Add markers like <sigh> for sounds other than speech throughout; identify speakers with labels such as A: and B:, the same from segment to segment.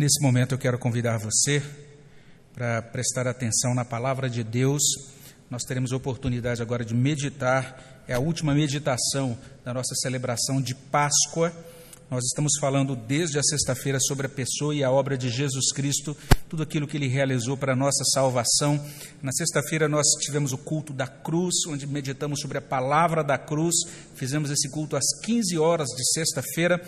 A: Nesse momento eu quero convidar você para prestar atenção na palavra de Deus. Nós teremos oportunidade agora de meditar, é a última meditação da nossa celebração de Páscoa. Nós estamos falando desde a sexta-feira sobre a pessoa e a obra de Jesus Cristo, tudo aquilo que ele realizou para a nossa salvação. Na sexta-feira nós tivemos o culto da cruz, onde meditamos sobre a palavra da cruz. Fizemos esse culto às 15 horas de sexta-feira.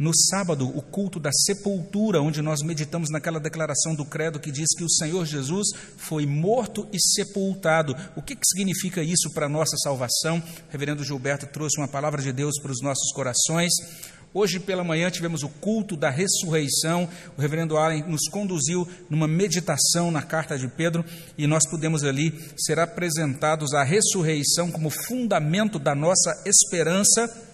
A: No sábado, o culto da sepultura, onde nós meditamos naquela declaração do credo que diz que o Senhor Jesus foi morto e sepultado. O que, que significa isso para a nossa salvação? O reverendo Gilberto trouxe uma palavra de Deus para os nossos corações. Hoje pela manhã tivemos o culto da ressurreição. O reverendo Allen nos conduziu numa meditação na carta de Pedro e nós pudemos ali ser apresentados à ressurreição como fundamento da nossa esperança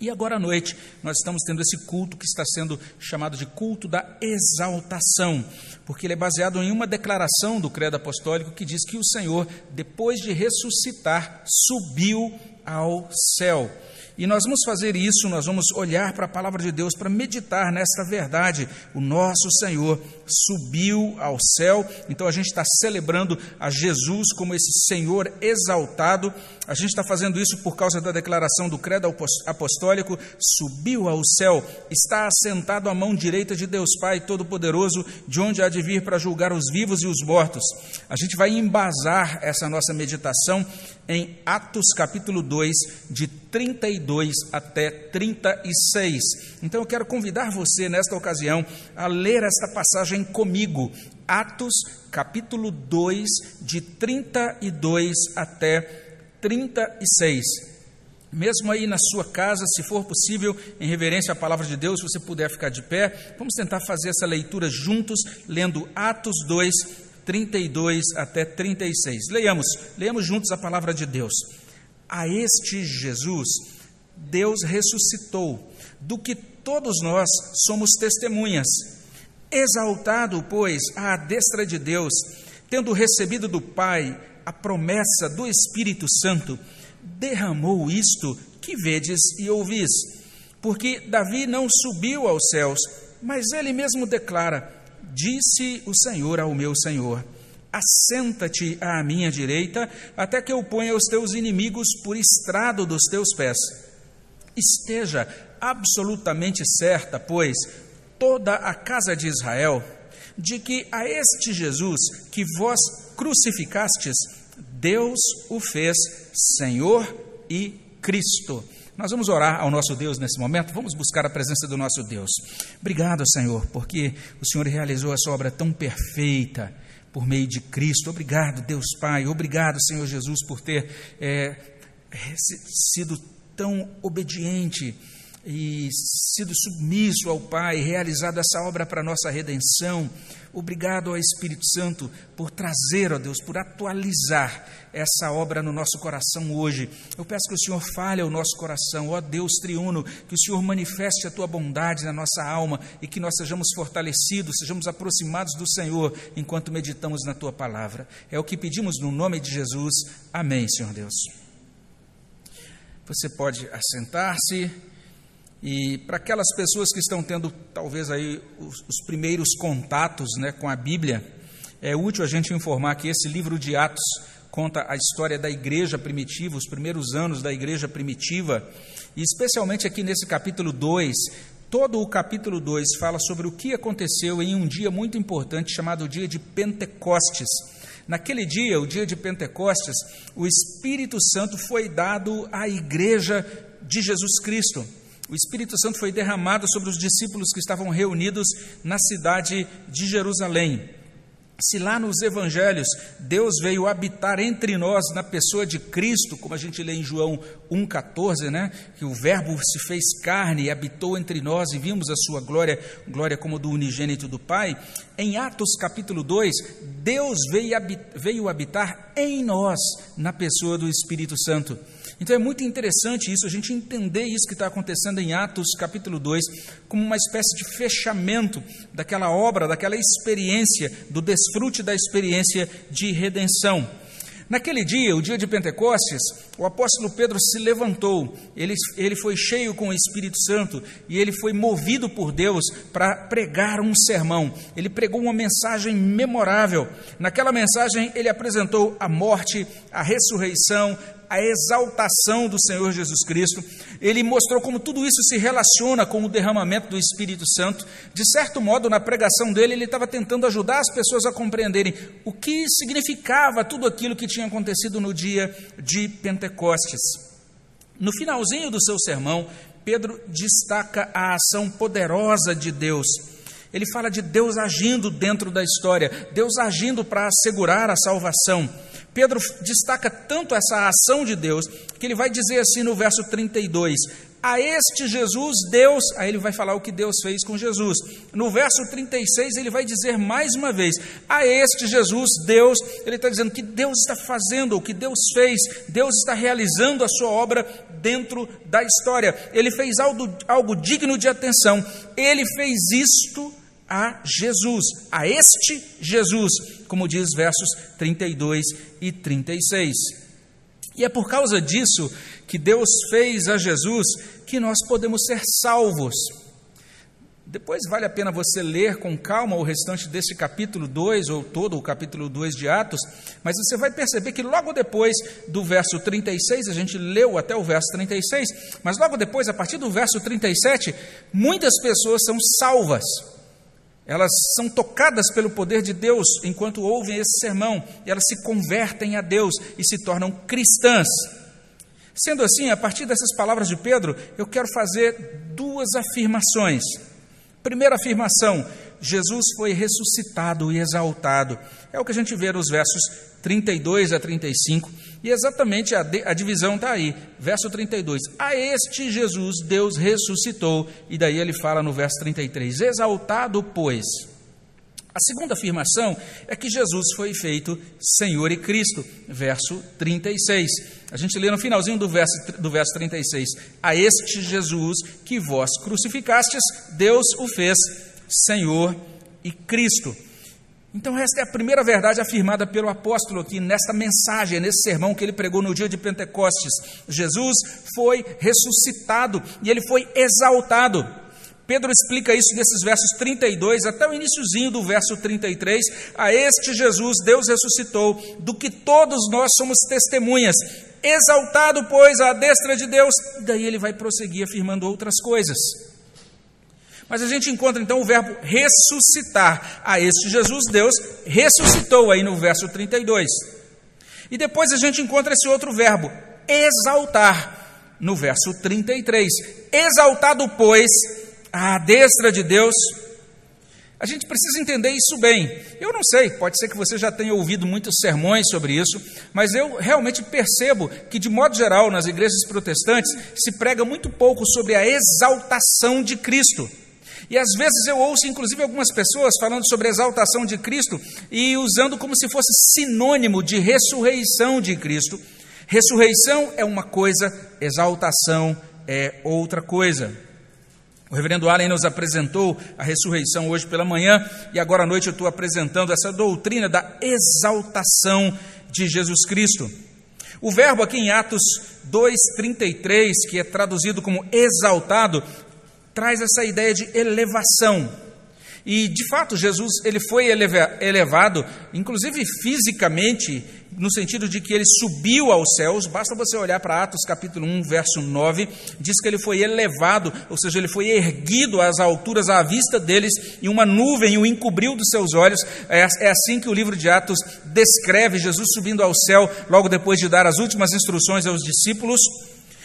A: e agora à noite, nós estamos tendo esse culto que está sendo chamado de culto da exaltação, porque ele é baseado em uma declaração do Credo Apostólico que diz que o Senhor, depois de ressuscitar, subiu ao céu. E nós vamos fazer isso, nós vamos olhar para a palavra de Deus para meditar nesta verdade. O nosso Senhor subiu ao céu, então a gente está celebrando a Jesus como esse Senhor exaltado. A gente está fazendo isso por causa da declaração do credo apostólico: subiu ao céu, está assentado à mão direita de Deus Pai Todo-Poderoso, de onde há de vir para julgar os vivos e os mortos. A gente vai embasar essa nossa meditação em Atos capítulo 2, de 32 até 36. Então eu quero convidar você, nesta ocasião, a ler esta passagem comigo. Atos capítulo 2, de 32 até 36. Mesmo aí na sua casa, se for possível, em reverência à palavra de Deus, se você puder ficar de pé, vamos tentar fazer essa leitura juntos, lendo Atos 2, 32 até 36. Leiamos, leiamos juntos a palavra de Deus. A este Jesus, Deus ressuscitou, do que todos nós somos testemunhas. Exaltado, pois, à destra de Deus, tendo recebido do Pai a promessa do Espírito Santo, derramou isto que vedes e ouvis. Porque Davi não subiu aos céus, mas ele mesmo declara: Disse o Senhor ao meu Senhor: Assenta-te à minha direita, até que eu ponha os teus inimigos por estrado dos teus pés. Esteja absolutamente certa, pois, toda a casa de Israel, de que a este Jesus que vós crucificastes, Deus o fez Senhor e Cristo. Nós vamos orar ao nosso Deus nesse momento, vamos buscar a presença do nosso Deus. Obrigado, Senhor, porque o Senhor realizou essa obra tão perfeita por meio de Cristo. Obrigado, Deus Pai. Obrigado, Senhor Jesus, por ter é, sido tão obediente e sido submisso ao Pai, realizado essa obra para nossa redenção. Obrigado ao Espírito Santo por trazer, ó Deus, por atualizar essa obra no nosso coração hoje. Eu peço que o Senhor fale ao nosso coração, ó Deus triuno, que o Senhor manifeste a tua bondade na nossa alma e que nós sejamos fortalecidos, sejamos aproximados do Senhor enquanto meditamos na tua palavra. É o que pedimos no nome de Jesus. Amém, Senhor Deus. Você pode assentar-se. E para aquelas pessoas que estão tendo talvez aí os, os, primeiros contatos né, com a Bíblia, é útil a gente informar que esse livro de Atos conta a história da igreja primitiva, os primeiros anos da igreja primitiva, e especialmente aqui nesse capítulo 2, todo o capítulo 2 fala sobre o que aconteceu em um dia muito importante chamado dia de Pentecostes. Naquele dia, o dia de Pentecostes, o Espírito Santo foi dado à igreja de Jesus Cristo o Espírito Santo foi derramado sobre os discípulos que estavam reunidos na cidade de Jerusalém. Se lá nos evangelhos Deus veio habitar entre nós na pessoa de Cristo, como a gente lê em João 1,14, né? que o Verbo se fez carne e habitou entre nós e vimos a sua glória, glória como do unigênito do Pai, em Atos capítulo 2, Deus veio habitar em nós na pessoa do Espírito Santo. Então é muito interessante isso, a gente entender isso que está acontecendo em Atos capítulo 2, como uma espécie de fechamento daquela obra, daquela experiência, do desfrute da experiência de redenção. Naquele dia, o dia de Pentecostes, o apóstolo Pedro se levantou, ele, ele foi cheio com o Espírito Santo e ele foi movido por Deus para pregar um sermão. Ele pregou uma mensagem memorável. Naquela mensagem, ele apresentou a morte, a ressurreição, a exaltação do Senhor Jesus Cristo. Ele mostrou como tudo isso se relaciona com o derramamento do Espírito Santo. De certo modo, na pregação dele, ele estava tentando ajudar as pessoas a compreenderem o que significava tudo aquilo que tinha acontecido no dia de Pentecostes. No finalzinho do seu sermão, Pedro destaca a ação poderosa de Deus. Ele fala de Deus agindo dentro da história, Deus agindo para assegurar a salvação. Pedro destaca tanto essa ação de Deus que ele vai dizer assim no verso 32: A este Jesus, Deus, aí ele vai falar o que Deus fez com Jesus. No verso 36, ele vai dizer mais uma vez: A este Jesus, Deus, ele está dizendo que Deus está fazendo, o que Deus fez, Deus está realizando a sua obra dentro da história. Ele fez algo, algo digno de atenção, ele fez isto a Jesus, a este Jesus, como diz versos 32 e 36. E é por causa disso que Deus fez a Jesus que nós podemos ser salvos. Depois vale a pena você ler com calma o restante desse capítulo 2, ou todo o capítulo 2 de Atos, mas você vai perceber que logo depois do verso 36, a gente leu até o verso 36, mas logo depois, a partir do verso 37, muitas pessoas são salvas. Elas são tocadas pelo poder de Deus enquanto ouvem esse sermão, e elas se convertem a Deus e se tornam cristãs. Sendo assim, a partir dessas palavras de Pedro, eu quero fazer duas afirmações. Primeira afirmação: Jesus foi ressuscitado e exaltado. É o que a gente vê nos versos 32 a 35, e exatamente a, a divisão está aí. Verso 32: A este Jesus Deus ressuscitou, e daí ele fala no verso 33: Exaltado, pois. A segunda afirmação é que Jesus foi feito Senhor e Cristo, verso 36. A gente lê no finalzinho do verso, do verso 36. A este Jesus que vós crucificastes, Deus o fez Senhor e Cristo. Então, esta é a primeira verdade afirmada pelo apóstolo aqui nesta mensagem, nesse sermão que ele pregou no dia de Pentecostes. Jesus foi ressuscitado e ele foi exaltado. Pedro explica isso nesses versos 32 até o iníciozinho do verso 33. A este Jesus Deus ressuscitou, do que todos nós somos testemunhas. Exaltado, pois, à destra de Deus. E daí ele vai prosseguir afirmando outras coisas. Mas a gente encontra então o verbo ressuscitar. A este Jesus, Deus ressuscitou aí no verso 32. E depois a gente encontra esse outro verbo, exaltar, no verso 33. Exaltado, pois, à destra de Deus. A gente precisa entender isso bem. Eu não sei, pode ser que você já tenha ouvido muitos sermões sobre isso, mas eu realmente percebo que, de modo geral, nas igrejas protestantes, se prega muito pouco sobre a exaltação de Cristo. E às vezes eu ouço, inclusive, algumas pessoas falando sobre a exaltação de Cristo e usando como se fosse sinônimo de ressurreição de Cristo. Ressurreição é uma coisa, exaltação é outra coisa. O reverendo Allen nos apresentou a ressurreição hoje pela manhã e agora à noite eu estou apresentando essa doutrina da exaltação de Jesus Cristo. O verbo aqui em Atos 2,33, que é traduzido como exaltado, traz essa ideia de elevação. E, de fato, Jesus ele foi elevado, inclusive fisicamente, no sentido de que ele subiu aos céus. Basta você olhar para Atos capítulo 1, verso 9, diz que ele foi elevado, ou seja, ele foi erguido às alturas à vista deles, e uma nuvem o encobriu dos seus olhos. É, é assim que o livro de Atos descreve Jesus subindo ao céu, logo depois de dar as últimas instruções aos discípulos.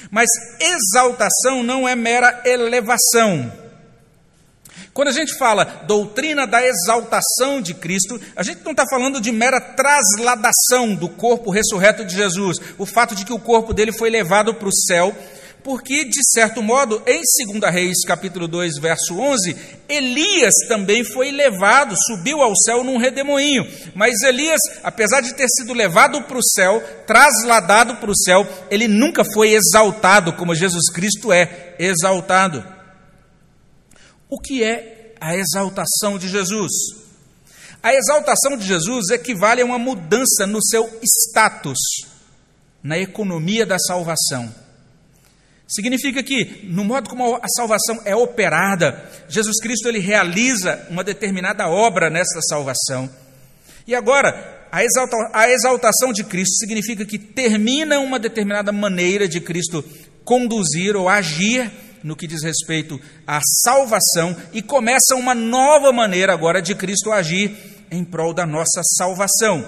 A: Mas exaltação não é mera elevação. Quando a gente fala doutrina da exaltação de Cristo, a gente não está falando de mera trasladação do corpo ressurreto de Jesus, o fato de que o corpo dele foi levado para o céu porque, de certo modo, em 2 Reis, capítulo 2, verso 11, Elias também foi levado, subiu ao céu num redemoinho. Mas Elias, apesar de ter sido levado para o céu, trasladado para o céu, ele nunca foi exaltado como Jesus Cristo é exaltado. O que é a exaltação de Jesus? A exaltação de Jesus equivale a uma mudança no seu status na economia da salvação. Significa que, no modo como a salvação é operada, Jesus Cristo ele realiza uma determinada obra nessa salvação. E agora, a, exalta, a exaltação de Cristo significa que termina uma determinada maneira de Cristo conduzir ou agir no que diz respeito à salvação e começa uma nova maneira agora de Cristo agir em prol da nossa salvação.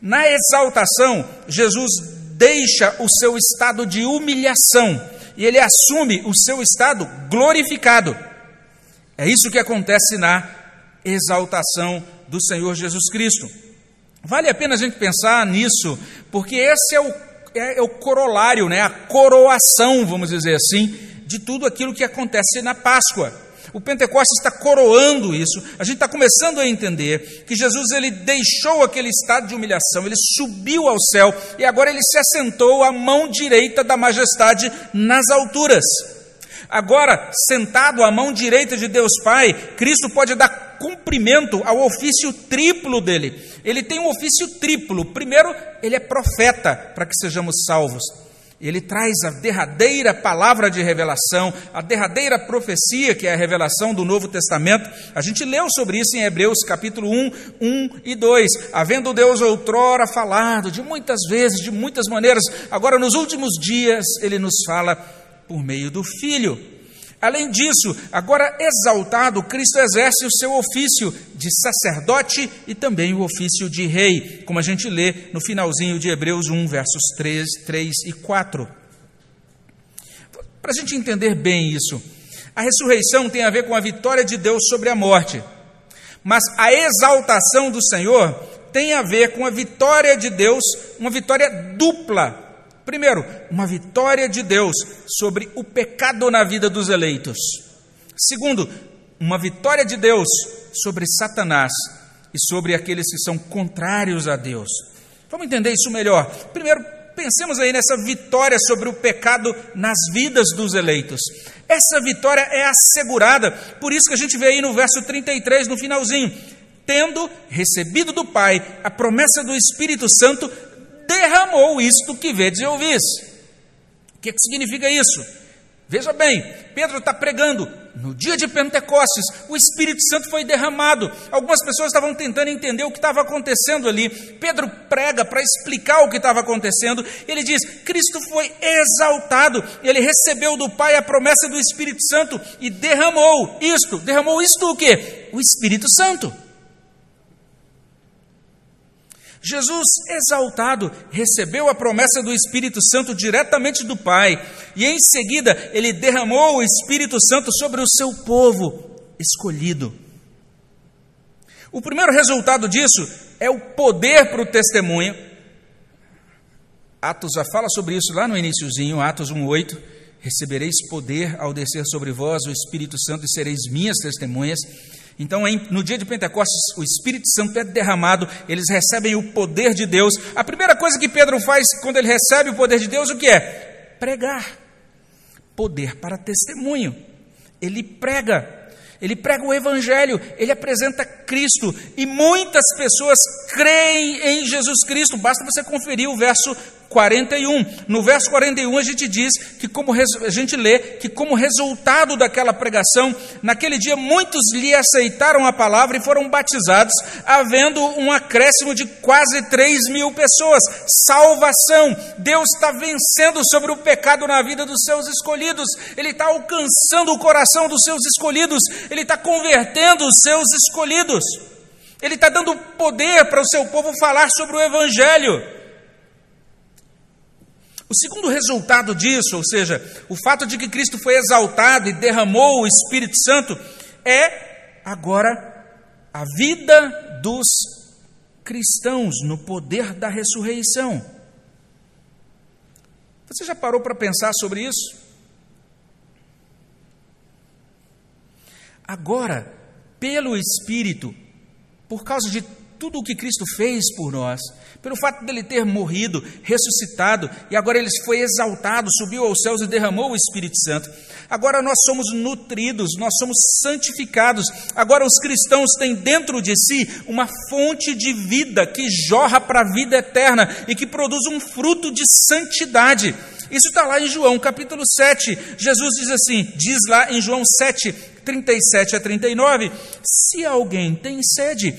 A: Na exaltação, Jesus deixa o seu estado de humilhação e ele assume o seu estado glorificado. É isso que acontece na exaltação do Senhor Jesus Cristo. Vale a pena a gente pensar nisso, porque esse é o, é, é o corolário, né, a coroação, vamos dizer assim, de tudo aquilo que acontece na Páscoa. O Pentecostes está coroando isso. A gente está começando a entender que Jesus ele deixou aquele estado de humilhação, ele subiu ao céu e agora ele se assentou à mão direita da majestade nas alturas. Agora, sentado à mão direita de Deus Pai, Cristo pode dar cumprimento ao ofício triplo dele. Ele tem um ofício triplo. Primeiro, ele é profeta para que sejamos salvos. Ele traz a derradeira palavra de revelação, a derradeira profecia, que é a revelação do Novo Testamento. A gente leu sobre isso em Hebreus capítulo 1, 1 e 2. Havendo Deus outrora falado de muitas vezes, de muitas maneiras, agora nos últimos dias ele nos fala por meio do Filho. Além disso, agora exaltado, Cristo exerce o seu ofício de sacerdote e também o ofício de rei, como a gente lê no finalzinho de Hebreus 1, versos 3, 3 e 4. Para a gente entender bem isso, a ressurreição tem a ver com a vitória de Deus sobre a morte, mas a exaltação do Senhor tem a ver com a vitória de Deus, uma vitória dupla Primeiro, uma vitória de Deus sobre o pecado na vida dos eleitos. Segundo, uma vitória de Deus sobre Satanás e sobre aqueles que são contrários a Deus. Vamos entender isso melhor. Primeiro, pensemos aí nessa vitória sobre o pecado nas vidas dos eleitos. Essa vitória é assegurada, por isso que a gente vê aí no verso 33, no finalzinho. Tendo recebido do Pai a promessa do Espírito Santo, derramou isto que vedes e ouvis. O que, que significa isso? Veja bem, Pedro está pregando. No dia de Pentecostes, o Espírito Santo foi derramado. Algumas pessoas estavam tentando entender o que estava acontecendo ali. Pedro prega para explicar o que estava acontecendo. Ele diz: Cristo foi exaltado, ele recebeu do Pai a promessa do Espírito Santo e derramou isto. Derramou isto o quê? O Espírito Santo. Jesus, exaltado, recebeu a promessa do Espírito Santo diretamente do Pai, e em seguida ele derramou o Espírito Santo sobre o seu povo escolhido. O primeiro resultado disso é o poder para o testemunho. Atos já fala sobre isso lá no iníciozinho, Atos 1:8. Recebereis poder ao descer sobre vós o Espírito Santo e sereis minhas testemunhas. Então, no dia de Pentecostes, o Espírito Santo é derramado, eles recebem o poder de Deus. A primeira coisa que Pedro faz quando ele recebe o poder de Deus, o que é? Pregar. Poder para testemunho. Ele prega. Ele prega o Evangelho, ele apresenta Cristo, e muitas pessoas creem em Jesus Cristo. Basta você conferir o verso 41. No verso 41 a gente diz que como a gente lê que como resultado daquela pregação, naquele dia muitos lhe aceitaram a palavra e foram batizados, havendo um acréscimo de quase 3 mil pessoas. Salvação! Deus está vencendo sobre o pecado na vida dos seus escolhidos. Ele está alcançando o coração dos seus escolhidos. Ele está convertendo os seus escolhidos. Ele está dando poder para o seu povo falar sobre o Evangelho. O segundo resultado disso, ou seja, o fato de que Cristo foi exaltado e derramou o Espírito Santo, é agora a vida dos cristãos no poder da ressurreição. Você já parou para pensar sobre isso? Agora, pelo Espírito, por causa de tudo o que Cristo fez por nós, pelo fato dele ter morrido, ressuscitado e agora ele foi exaltado, subiu aos céus e derramou o Espírito Santo. Agora nós somos nutridos, nós somos santificados. Agora os cristãos têm dentro de si uma fonte de vida que jorra para a vida eterna e que produz um fruto de santidade. Isso está lá em João capítulo 7. Jesus diz assim: diz lá em João 7, 37 a 39: Se alguém tem sede,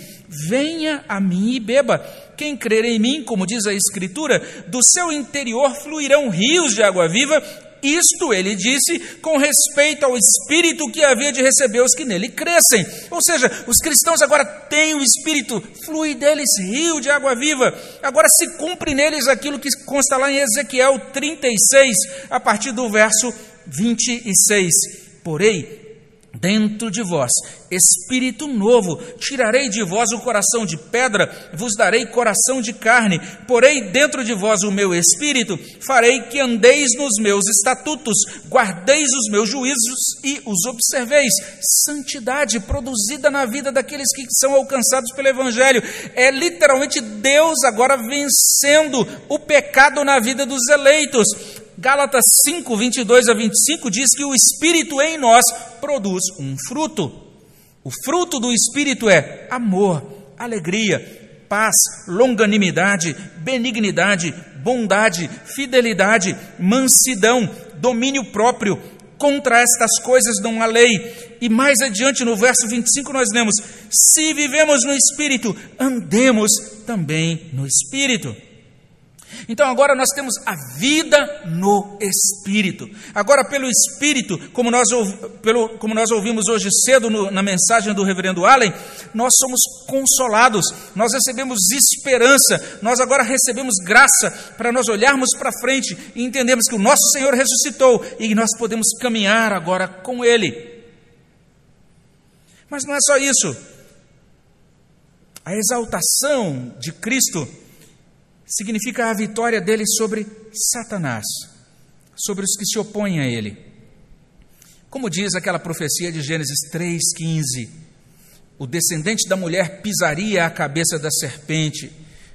A: venha a mim e beba. Quem crer em mim, como diz a Escritura, do seu interior fluirão rios de água viva. Isto ele disse com respeito ao Espírito que havia de receber os que nele crescem. Ou seja, os cristãos agora têm o Espírito, flui deles rio de água viva. Agora se cumpre neles aquilo que consta lá em Ezequiel 36, a partir do verso 26. Porém, dentro de vós espírito novo. Tirarei de vós o coração de pedra, vos darei coração de carne. Porei dentro de vós o meu espírito, farei que andeis nos meus estatutos, guardeis os meus juízos e os observeis. Santidade produzida na vida daqueles que são alcançados pelo Evangelho. É literalmente Deus agora vencendo o pecado na vida dos eleitos. Gálatas 5, 22 a 25 diz que o Espírito em nós produz um fruto. O fruto do Espírito é amor, alegria, paz, longanimidade, benignidade, bondade, fidelidade, mansidão, domínio próprio. Contra estas coisas não há lei. E mais adiante, no verso 25, nós lemos: Se vivemos no Espírito, andemos também no Espírito. Então agora nós temos a vida no Espírito. Agora, pelo Espírito, como nós, pelo, como nós ouvimos hoje cedo no, na mensagem do reverendo Allen, nós somos consolados, nós recebemos esperança, nós agora recebemos graça para nós olharmos para frente e entendermos que o nosso Senhor ressuscitou e nós podemos caminhar agora com Ele. Mas não é só isso. A exaltação de Cristo significa a vitória dele sobre Satanás, sobre os que se opõem a ele. Como diz aquela profecia de Gênesis 3,15: o descendente da mulher pisaria a cabeça da serpente,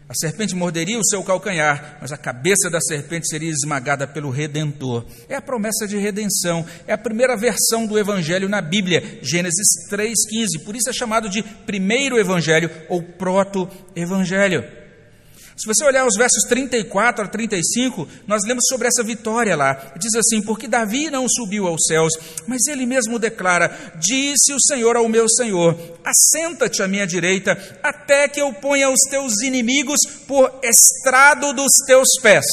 A: a serpente morderia o seu calcanhar, mas a cabeça da serpente seria esmagada pelo Redentor. É a promessa de redenção, é a primeira versão do Evangelho na Bíblia, Gênesis 3,15. Por isso é chamado de primeiro Evangelho ou proto-Evangelho. Se você olhar os versos 34 a 35, nós lemos sobre essa vitória lá. Diz assim: Porque Davi não subiu aos céus, mas ele mesmo declara: Disse o Senhor ao meu Senhor: Assenta-te à minha direita, até que eu ponha os teus inimigos por estrado dos teus pés.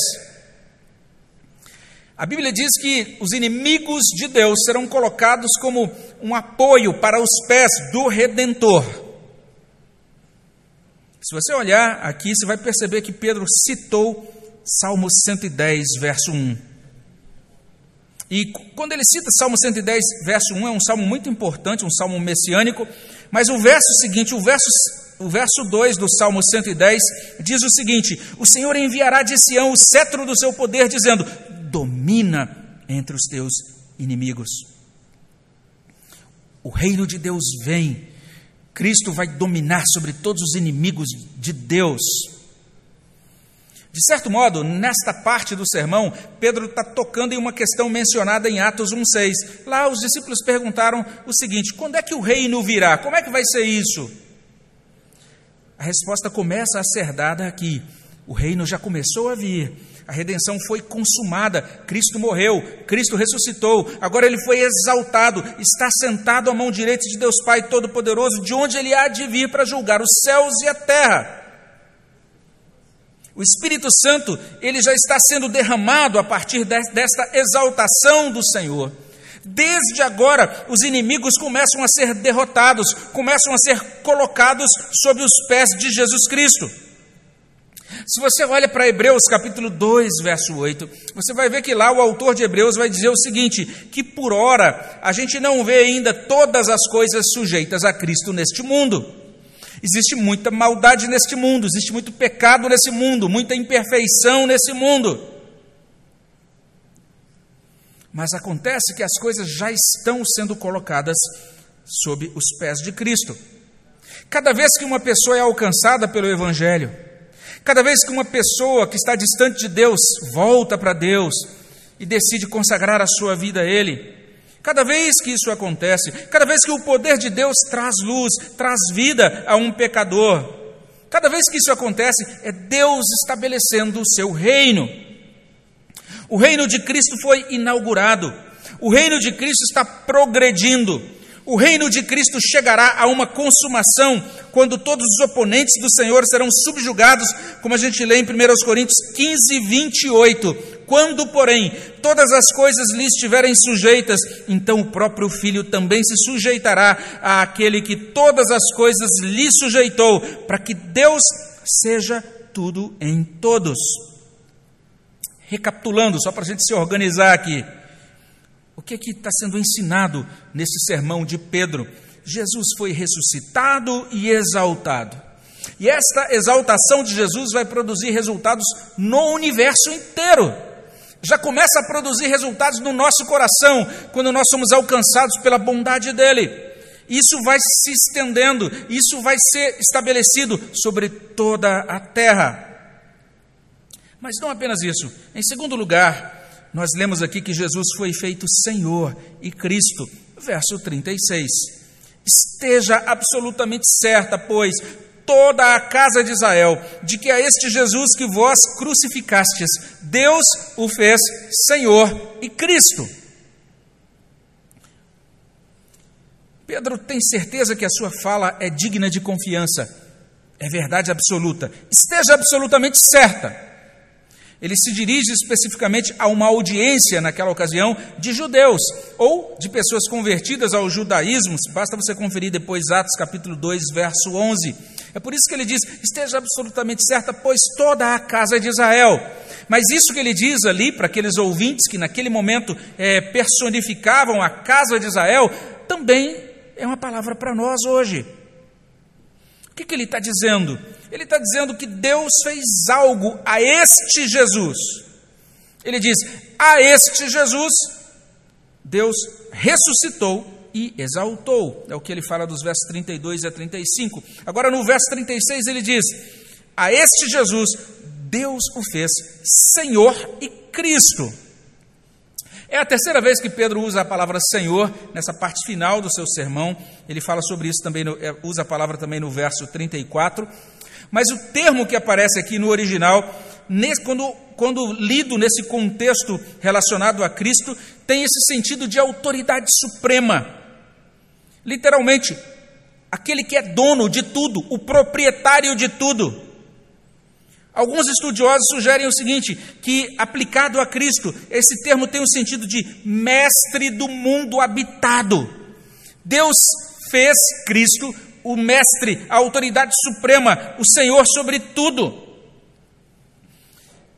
A: A Bíblia diz que os inimigos de Deus serão colocados como um apoio para os pés do Redentor. Se você olhar aqui, você vai perceber que Pedro citou Salmo 110, verso 1. E quando ele cita Salmo 110, verso 1, é um salmo muito importante, um salmo messiânico, mas o verso seguinte, o verso, o verso 2 do Salmo 110, diz o seguinte: O Senhor enviará de Sião o cetro do seu poder, dizendo: Domina entre os teus inimigos. O reino de Deus vem Cristo vai dominar sobre todos os inimigos de Deus. De certo modo, nesta parte do sermão, Pedro está tocando em uma questão mencionada em Atos 1,6. Lá os discípulos perguntaram o seguinte: quando é que o reino virá? Como é que vai ser isso? A resposta começa a ser dada aqui. O reino já começou a vir a redenção foi consumada, Cristo morreu, Cristo ressuscitou, agora ele foi exaltado, está sentado à mão direita de Deus Pai Todo-Poderoso, de onde ele há de vir para julgar os céus e a terra. O Espírito Santo, ele já está sendo derramado a partir desta exaltação do Senhor. Desde agora, os inimigos começam a ser derrotados, começam a ser colocados sob os pés de Jesus Cristo. Se você olha para Hebreus capítulo 2, verso 8, você vai ver que lá o autor de Hebreus vai dizer o seguinte: que por ora a gente não vê ainda todas as coisas sujeitas a Cristo neste mundo. Existe muita maldade neste mundo, existe muito pecado nesse mundo, muita imperfeição nesse mundo. Mas acontece que as coisas já estão sendo colocadas sob os pés de Cristo. Cada vez que uma pessoa é alcançada pelo Evangelho, Cada vez que uma pessoa que está distante de Deus volta para Deus e decide consagrar a sua vida a Ele, Cada vez que isso acontece, cada vez que o poder de Deus traz luz, traz vida a um pecador, cada vez que isso acontece, é Deus estabelecendo o seu reino. O reino de Cristo foi inaugurado, o reino de Cristo está progredindo. O reino de Cristo chegará a uma consumação quando todos os oponentes do Senhor serão subjugados, como a gente lê em 1 Coríntios 15, 28. Quando, porém, todas as coisas lhe estiverem sujeitas, então o próprio Filho também se sujeitará àquele que todas as coisas lhe sujeitou, para que Deus seja tudo em todos. Recapitulando, só para a gente se organizar aqui. O que é que está sendo ensinado nesse sermão de Pedro? Jesus foi ressuscitado e exaltado. E esta exaltação de Jesus vai produzir resultados no universo inteiro. Já começa a produzir resultados no nosso coração, quando nós somos alcançados pela bondade dele. Isso vai se estendendo, isso vai ser estabelecido sobre toda a terra. Mas não apenas isso. Em segundo lugar, nós lemos aqui que Jesus foi feito Senhor e Cristo. Verso 36. Esteja absolutamente certa, pois, toda a casa de Israel, de que a este Jesus que vós crucificastes, Deus o fez Senhor e Cristo. Pedro tem certeza que a sua fala é digna de confiança, é verdade absoluta. Esteja absolutamente certa ele se dirige especificamente a uma audiência, naquela ocasião, de judeus ou de pessoas convertidas ao judaísmo. Basta você conferir depois Atos capítulo 2, verso 11. É por isso que ele diz: esteja absolutamente certa, pois toda a casa de Israel. Mas isso que ele diz ali, para aqueles ouvintes que naquele momento é, personificavam a casa de Israel, também é uma palavra para nós hoje. O que, que ele está dizendo? Ele está dizendo que Deus fez algo a este Jesus. Ele diz: a este Jesus, Deus ressuscitou e exaltou. É o que ele fala dos versos 32 a 35. Agora, no verso 36, ele diz: A este Jesus, Deus o fez Senhor e Cristo. É a terceira vez que Pedro usa a palavra Senhor nessa parte final do seu sermão. Ele fala sobre isso também, é, usa a palavra também no verso 34. Mas o termo que aparece aqui no original, quando, quando lido nesse contexto relacionado a Cristo, tem esse sentido de autoridade suprema. Literalmente, aquele que é dono de tudo, o proprietário de tudo. Alguns estudiosos sugerem o seguinte: que aplicado a Cristo, esse termo tem o sentido de mestre do mundo habitado. Deus fez Cristo o mestre, a autoridade suprema, o Senhor sobre tudo.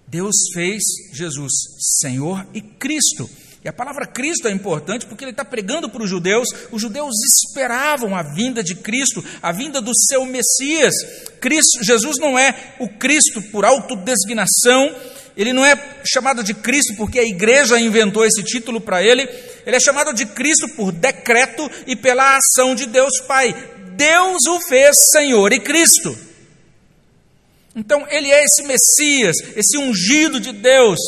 A: Deus fez Jesus Senhor e Cristo. E a palavra Cristo é importante porque ele está pregando para os judeus. Os judeus esperavam a vinda de Cristo, a vinda do seu Messias. Cristo, Jesus não é o Cristo por autodesignação, ele não é chamado de Cristo porque a igreja inventou esse título para ele, ele é chamado de Cristo por decreto e pela ação de Deus Pai. Deus o fez Senhor e Cristo. Então, ele é esse Messias, esse ungido de Deus.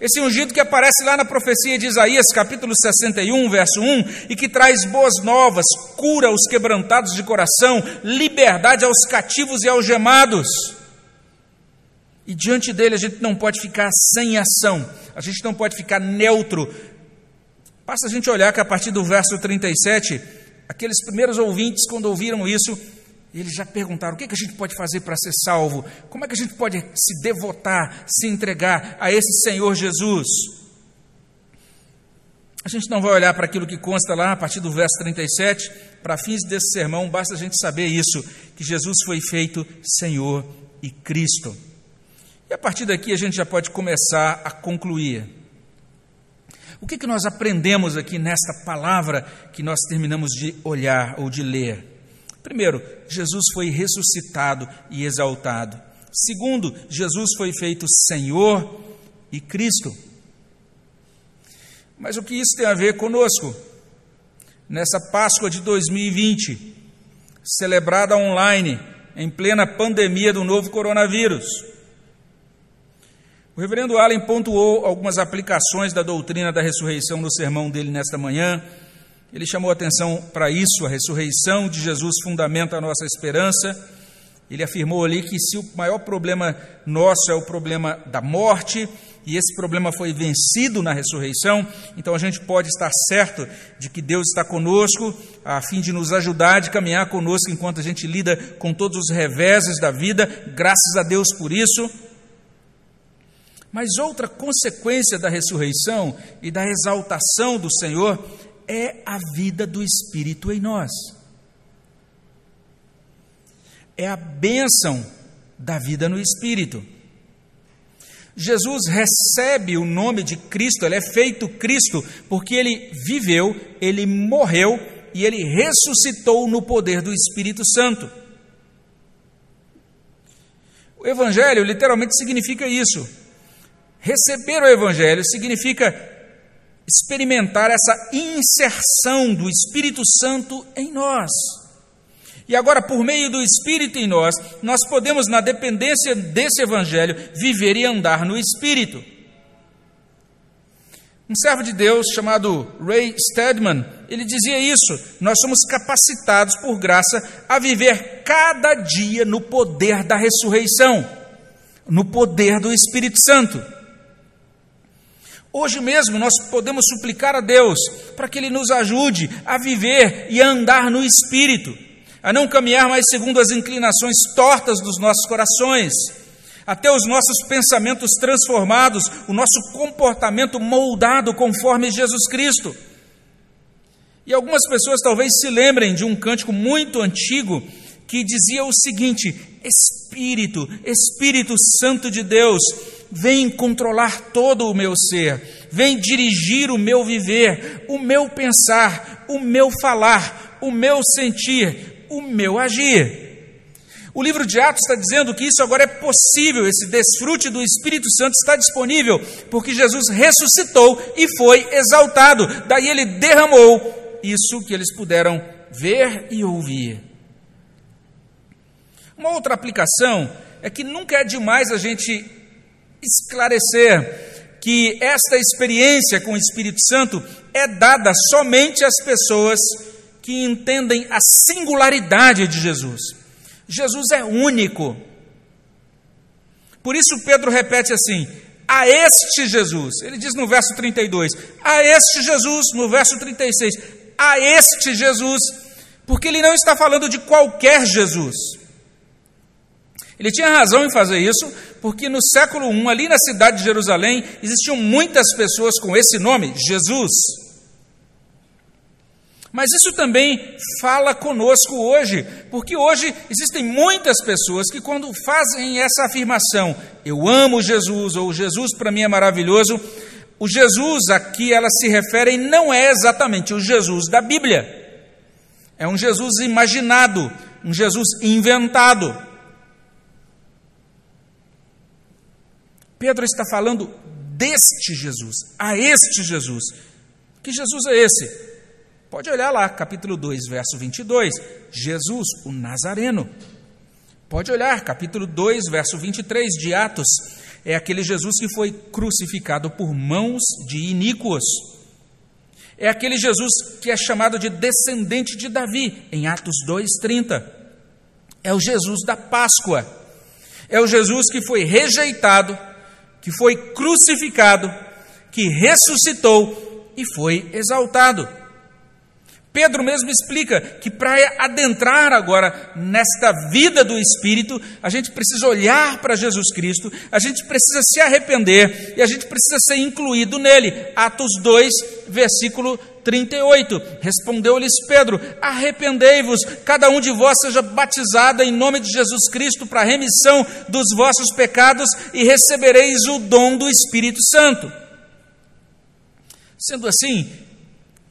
A: Esse ungido que aparece lá na profecia de Isaías, capítulo 61, verso 1, e que traz boas novas, cura os quebrantados de coração, liberdade aos cativos e algemados. E diante dele a gente não pode ficar sem ação, a gente não pode ficar neutro. Basta a gente olhar que a partir do verso 37, aqueles primeiros ouvintes, quando ouviram isso, eles já perguntaram: o que, é que a gente pode fazer para ser salvo? Como é que a gente pode se devotar, se entregar a esse Senhor Jesus? A gente não vai olhar para aquilo que consta lá a partir do verso 37. Para fins desse sermão, basta a gente saber isso: que Jesus foi feito Senhor e Cristo. E a partir daqui a gente já pode começar a concluir. O que, que nós aprendemos aqui nesta palavra que nós terminamos de olhar ou de ler? Primeiro, Jesus foi ressuscitado e exaltado. Segundo, Jesus foi feito Senhor e Cristo. Mas o que isso tem a ver conosco? Nessa Páscoa de 2020, celebrada online, em plena pandemia do novo coronavírus. O reverendo Allen pontuou algumas aplicações da doutrina da ressurreição no sermão dele nesta manhã Ele chamou atenção para isso, a ressurreição de Jesus fundamenta a nossa esperança. Ele afirmou ali que se o maior problema nosso é o problema da morte, e esse problema foi vencido na ressurreição, então a gente pode estar certo de que Deus está conosco, a fim de nos ajudar, de caminhar conosco enquanto a gente lida com todos os reveses da vida, graças a Deus por isso. Mas outra consequência da ressurreição e da exaltação do Senhor é a vida do Espírito em nós. É a bênção da vida no Espírito. Jesus recebe o nome de Cristo, ele é feito Cristo, porque ele viveu, ele morreu e ele ressuscitou no poder do Espírito Santo. O Evangelho literalmente significa isso. Receber o Evangelho significa experimentar essa inserção do Espírito Santo em nós. E agora, por meio do Espírito em nós, nós podemos, na dependência desse Evangelho, viver e andar no Espírito. Um servo de Deus chamado Ray Stedman, ele dizia isso: nós somos capacitados por graça a viver cada dia no poder da ressurreição, no poder do Espírito Santo. Hoje mesmo nós podemos suplicar a Deus para que Ele nos ajude a viver e a andar no Espírito a não caminhar mais segundo as inclinações tortas dos nossos corações, até os nossos pensamentos transformados, o nosso comportamento moldado conforme Jesus Cristo. E algumas pessoas talvez se lembrem de um cântico muito antigo que dizia o seguinte: Espírito, Espírito Santo de Deus, vem controlar todo o meu ser, vem dirigir o meu viver, o meu pensar, o meu falar, o meu sentir, o meu agir. O livro de Atos está dizendo que isso agora é possível, esse desfrute do Espírito Santo está disponível, porque Jesus ressuscitou e foi exaltado. Daí ele derramou isso que eles puderam ver e ouvir. Uma outra aplicação é que nunca é demais a gente esclarecer que esta experiência com o Espírito Santo é dada somente às pessoas que entendem a singularidade de Jesus. Jesus é único. Por isso Pedro repete assim: a este Jesus, ele diz no verso 32, a este Jesus, no verso 36, a este Jesus, porque ele não está falando de qualquer Jesus. Ele tinha razão em fazer isso, porque no século I, ali na cidade de Jerusalém, existiam muitas pessoas com esse nome, Jesus. Mas isso também fala conosco hoje, porque hoje existem muitas pessoas que, quando fazem essa afirmação, eu amo Jesus, ou Jesus para mim é maravilhoso, o Jesus a que elas se referem não é exatamente o Jesus da Bíblia. É um Jesus imaginado, um Jesus inventado. Pedro está falando deste Jesus, a este Jesus. Que Jesus é esse? Pode olhar lá, capítulo 2, verso 22, Jesus, o Nazareno. Pode olhar, capítulo 2, verso 23 de Atos, é aquele Jesus que foi crucificado por mãos de iníquos. É aquele Jesus que é chamado de descendente de Davi, em Atos 2:30. É o Jesus da Páscoa. É o Jesus que foi rejeitado, que foi crucificado, que ressuscitou e foi exaltado. Pedro mesmo explica que para adentrar agora nesta vida do Espírito, a gente precisa olhar para Jesus Cristo, a gente precisa se arrepender e a gente precisa ser incluído nele. Atos 2, versículo 38. Respondeu-lhes Pedro: Arrependei-vos, cada um de vós seja batizado em nome de Jesus Cristo para a remissão dos vossos pecados e recebereis o dom do Espírito Santo. Sendo assim,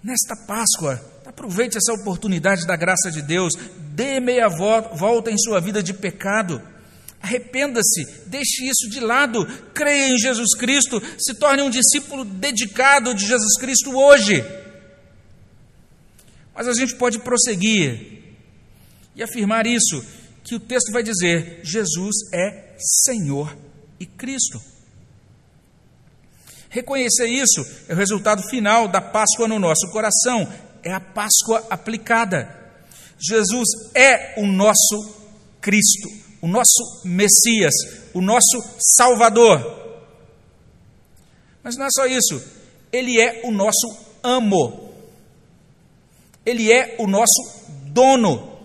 A: nesta Páscoa, Aproveite essa oportunidade da graça de Deus, dê meia volta em sua vida de pecado. Arrependa-se, deixe isso de lado, creia em Jesus Cristo, se torne um discípulo dedicado de Jesus Cristo hoje. Mas a gente pode prosseguir e afirmar isso, que o texto vai dizer: Jesus é Senhor e Cristo. Reconhecer isso é o resultado final da Páscoa no nosso coração, é a Páscoa aplicada. Jesus é o nosso Cristo, o nosso Messias, o nosso Salvador. Mas não é só isso, ele é o nosso amo, ele é o nosso dono.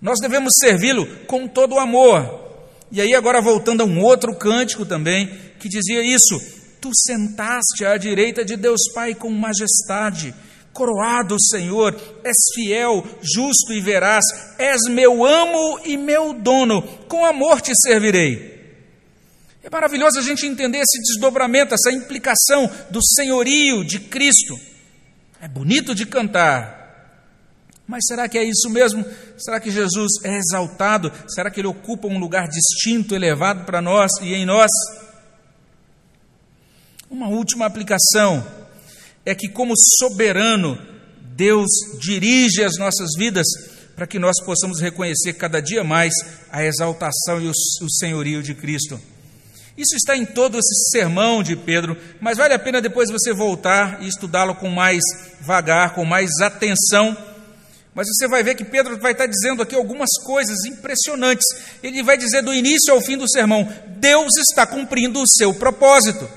A: Nós devemos servi-lo com todo o amor. E aí, agora voltando a um outro cântico também, que dizia isso: Tu sentaste à direita de Deus Pai com majestade, coroado, Senhor, és fiel, justo e veraz, és meu amo e meu dono, com amor te servirei. É maravilhoso a gente entender esse desdobramento, essa implicação do senhorio de Cristo. É bonito de cantar, mas será que é isso mesmo? Será que Jesus é exaltado? Será que ele ocupa um lugar distinto, elevado para nós e em nós? Uma última aplicação é que, como soberano, Deus dirige as nossas vidas para que nós possamos reconhecer cada dia mais a exaltação e o, senhorio de Cristo. Isso está em todo esse sermão de Pedro, mas vale a pena depois você voltar e estudá-lo com mais vagar, com mais atenção mas você vai ver que Pedro vai estar dizendo aqui algumas coisas impressionantes. Ele vai dizer do início ao fim do sermão: Deus está cumprindo o seu propósito.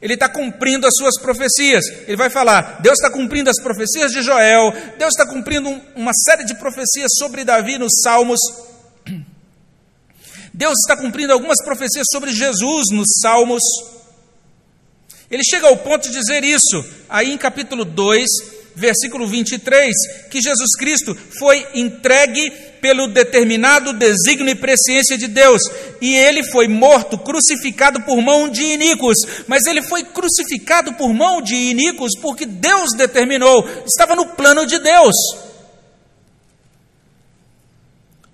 A: Ele está cumprindo as suas profecias. Ele vai falar: Deus está cumprindo as profecias de Joel, Deus está cumprindo uma série de profecias sobre Davi nos Salmos. <clears throat> Deus está cumprindo algumas profecias sobre Jesus nos Salmos. Ele chega ao ponto de dizer isso aí em capítulo 2, versículo 23, que Jesus Cristo foi entregue pelo determinado desígnio e presciência de Deus, e ele foi morto, crucificado por mão de iníquos, mas ele foi crucificado por mão de iníquos porque Deus determinou, estava no plano de Deus.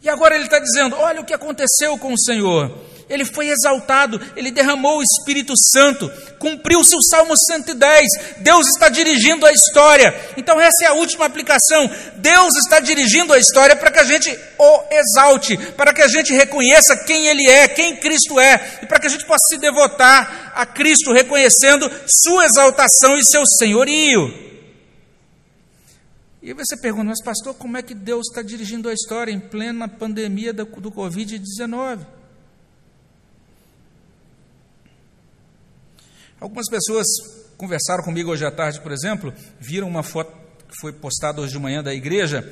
A: E agora ele está dizendo: olha o que aconteceu com o Senhor ele foi exaltado, ele derramou o Espírito Santo, cumpriu-se o Salmo 110. Deus está dirigindo a história. Então, essa é a última aplicação. Deus está dirigindo a história para que a gente o exalte, para que a gente reconheça quem Ele é, quem Cristo é, e para que a gente possa se devotar a Cristo, reconhecendo Sua exaltação e seu senhorio. E você pergunta, mas pastor, como é que Deus está dirigindo a história em plena pandemia do, do Covid-19? Algumas pessoas conversaram comigo hoje à tarde, por exemplo, viram uma foto que foi postada hoje de manhã da igreja,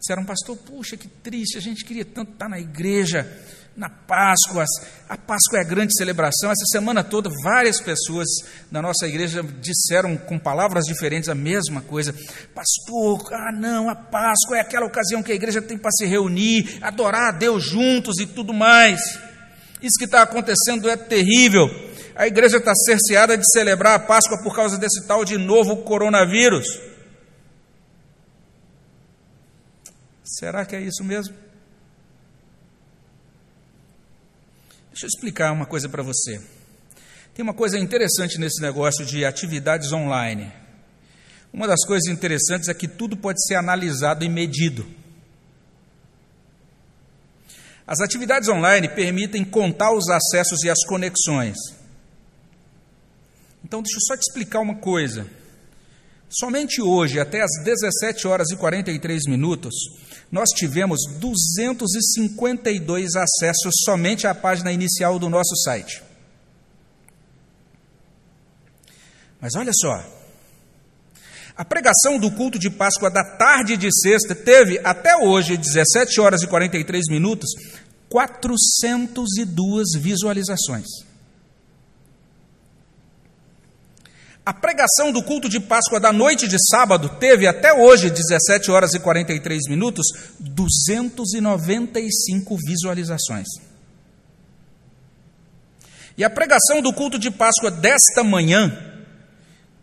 A: disseram, pastor, puxa, que triste, a gente queria tanto estar na igreja, na Páscoa, a Páscoa é a grande celebração. Essa semana toda, várias pessoas da nossa igreja disseram com palavras diferentes a mesma coisa. Pastor, ah não, a Páscoa é aquela ocasião que a igreja tem para se reunir, adorar a Deus juntos e tudo mais. Isso que está acontecendo é terrível. A igreja está cerceada de celebrar a Páscoa por causa desse tal de novo coronavírus. Será que é isso mesmo? Deixa eu explicar uma coisa para você. Tem uma coisa interessante nesse negócio de atividades online. Uma das coisas interessantes é que tudo pode ser analisado e medido. As atividades online permitem contar os acessos e as conexões. Então, deixa eu só te explicar uma coisa. Somente hoje, até às 17 horas e 43 minutos, nós tivemos 252 acessos somente à página inicial do nosso site. Mas olha só, a pregação do culto de Páscoa da tarde de sexta teve, até hoje, 17 horas e 43 minutos, 402 visualizações. A pregação do culto de Páscoa da noite de sábado teve até hoje, 17 horas e 43 minutos, 295 visualizações. E a pregação do culto de Páscoa desta manhã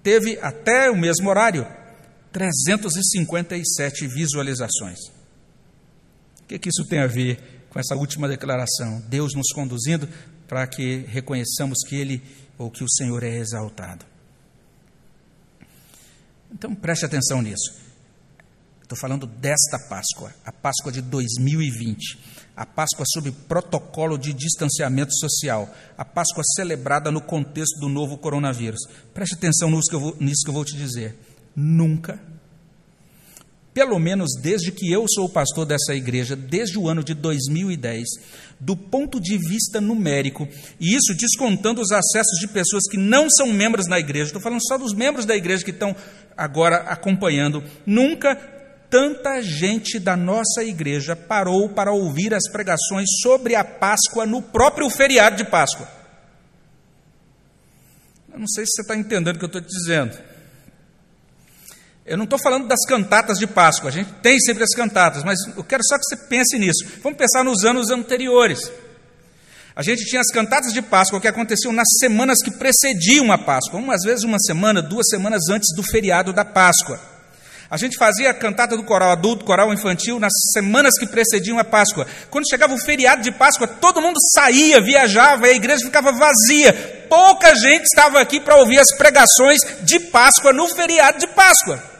A: teve até o mesmo horário 357 visualizações. O que, que isso tem a ver com essa última declaração? Deus nos conduzindo para que reconheçamos que Ele ou que o Senhor é exaltado. Então preste atenção nisso. Estou falando desta Páscoa, a Páscoa de 2020, a Páscoa sob protocolo de distanciamento social, a Páscoa celebrada no contexto do novo coronavírus. Preste atenção nisso que eu vou, que eu vou te dizer. Nunca. Pelo menos desde que eu sou pastor dessa igreja, desde o ano de 2010, do ponto de vista numérico, e isso descontando os acessos de pessoas que não são membros da igreja, estou falando só dos membros da igreja que estão agora acompanhando, nunca tanta gente da nossa igreja parou para ouvir as pregações sobre a Páscoa no próprio feriado de Páscoa. Eu não sei se você está entendendo o que eu estou te dizendo. Eu não estou falando das cantatas de Páscoa, a gente tem sempre as cantatas, mas eu quero só que você pense nisso. Vamos pensar nos anos anteriores. A gente tinha as cantatas de Páscoa que aconteciam nas semanas que precediam a Páscoa, umas vezes uma semana, duas semanas antes do feriado da Páscoa. A gente fazia a cantata do coral adulto, coral infantil, nas semanas que precediam a Páscoa. Quando chegava o feriado de Páscoa, todo mundo saía, viajava, e a igreja ficava vazia. Pouca gente estava aqui para ouvir as pregações de Páscoa no feriado de Páscoa.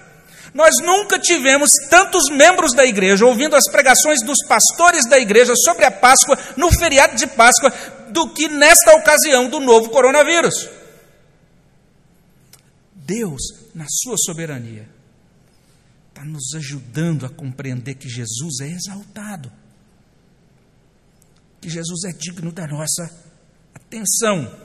A: Nós nunca tivemos tantos membros da igreja ouvindo as pregações dos pastores da igreja sobre a Páscoa no feriado de Páscoa do que nesta ocasião do novo coronavírus. Deus, na sua soberania, está nos ajudando a compreender que Jesus é exaltado, que Jesus é digno da nossa atenção.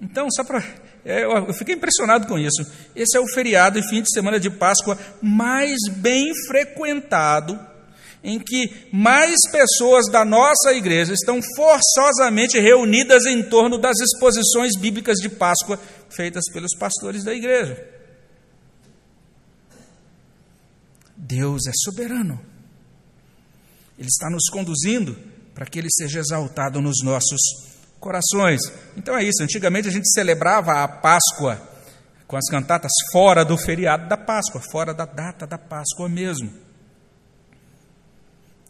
A: Então, só para eu fiquei impressionado com isso. Esse é o feriado e fim de semana de Páscoa mais bem frequentado, em que mais pessoas da nossa igreja estão forçosamente reunidas em torno das exposições bíblicas de Páscoa feitas pelos pastores da igreja. Deus é soberano. Ele está nos conduzindo para que ele seja exaltado nos nossos corações. Então é isso. Antigamente a gente celebrava a Páscoa com as cantatas fora do feriado da Páscoa, fora da data da Páscoa mesmo.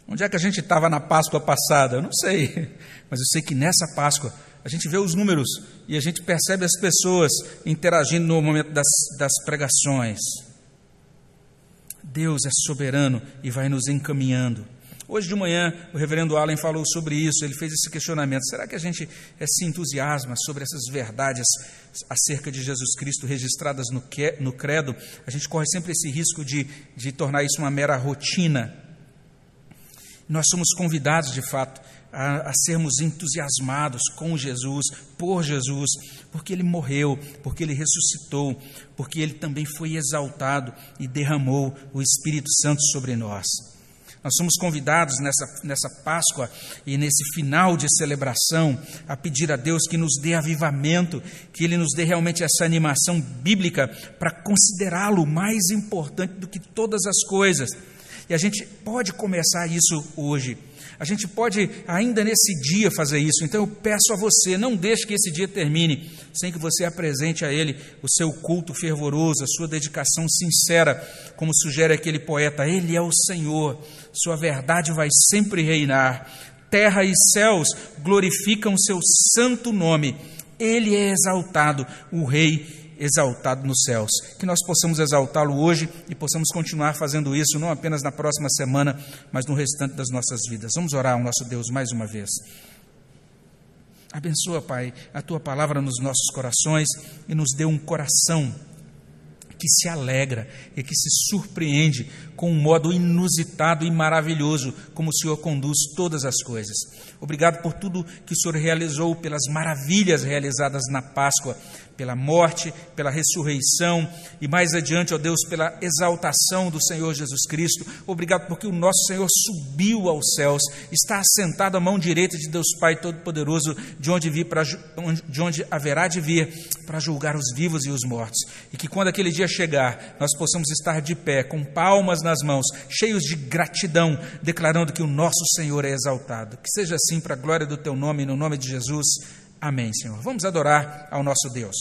A: Onde é que a gente estava na Páscoa passada? Eu não sei, <laughs> mas eu sei que nessa Páscoa a gente vê os números e a gente percebe as pessoas interagindo no momento das, das pregações. Deus é soberano e vai nos encaminhando. Hoje de manhã, o reverendo Allen falou sobre isso, ele fez esse questionamento: será que a gente eh, se entusiasma sobre essas verdades acerca de Jesus Cristo registradas no, no credo? A gente corre sempre esse risco de, de tornar isso uma mera rotina. Nós somos convidados, de fato, a, a, sermos entusiasmados com Jesus, por Jesus, porque Ele morreu, porque Ele ressuscitou, porque Ele também foi exaltado e derramou o Espírito Santo sobre nós. Nós somos convidados nessa, nessa Páscoa e nesse final de celebração a pedir a Deus que nos dê avivamento, que Ele nos dê realmente essa animação bíblica para considerá-lo mais importante do que todas as coisas. E a gente pode começar isso hoje. A gente pode ainda nesse dia fazer isso. Então eu peço a você, não deixe que esse dia termine sem que você apresente a Ele o seu culto fervoroso, a sua dedicação sincera, como sugere aquele poeta. Ele é o Senhor, Sua verdade vai sempre reinar. Terra e céus glorificam seu santo nome. Ele é exaltado, o Rei exaltado nos céus. Que nós possamos exaltá-lo hoje e possamos continuar fazendo isso, não apenas na próxima semana, mas no restante das nossas vidas. Vamos orar ao nosso Deus mais uma vez. Abençoa, Pai, a tua palavra nos nossos corações e nos dê um coração que se alegra e que se surpreende com um modo inusitado e maravilhoso como o Senhor conduz todas as coisas. Obrigado por tudo que o Senhor realizou, pelas maravilhas realizadas na Páscoa pela morte, pela ressurreição e mais adiante, ó Deus, pela exaltação do Senhor Jesus Cristo. Obrigado porque o nosso Senhor subiu aos céus, está assentado à mão direita de Deus Pai Todo-Poderoso, de onde vir de onde haverá de vir para julgar os vivos e os mortos. E que quando aquele dia chegar, nós possamos estar de pé, com palmas nas mãos, cheios de gratidão, declarando que o nosso Senhor é exaltado. Que seja assim para a glória do teu nome, no nome de Jesus. Amém, Senhor. Vamos adorar ao nosso Deus.